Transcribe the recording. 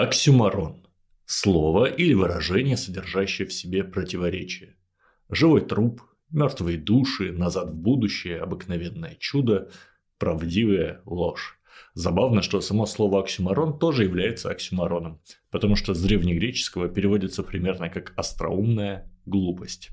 Оксюмарон. Слово или выражение, содержащее в себе противоречие. Живой труп, мертвые души, назад в будущее, обыкновенное чудо, правдивая ложь. Забавно, что само слово оксюмарон тоже является оксюмароном, потому что с древнегреческого переводится примерно как остроумная глупость.